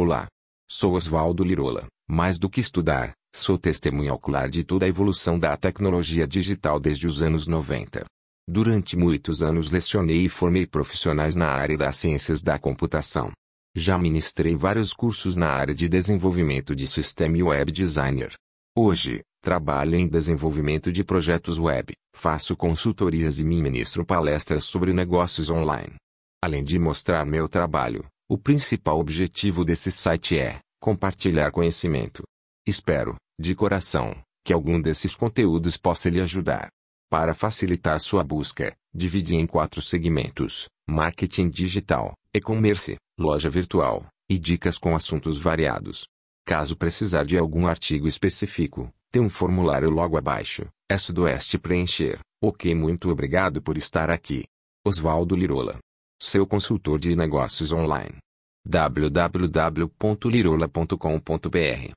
Olá. Sou Oswaldo Lirola. Mais do que estudar, sou testemunha ocular de toda a evolução da tecnologia digital desde os anos 90. Durante muitos anos lecionei e formei profissionais na área das ciências da computação. Já ministrei vários cursos na área de desenvolvimento de sistema e web designer. Hoje, trabalho em desenvolvimento de projetos web, faço consultorias e ministro palestras sobre negócios online. Além de mostrar meu trabalho, o principal objetivo desse site é compartilhar conhecimento. Espero, de coração, que algum desses conteúdos possa lhe ajudar. Para facilitar sua busca, dividi em quatro segmentos: marketing digital, e-commerce, loja virtual e dicas com assuntos variados. Caso precisar de algum artigo específico, tem um formulário logo abaixo. É sudoeste preencher. Ok, muito obrigado por estar aqui. Oswaldo Lirola. Seu consultor de negócios online. www.lirola.com.br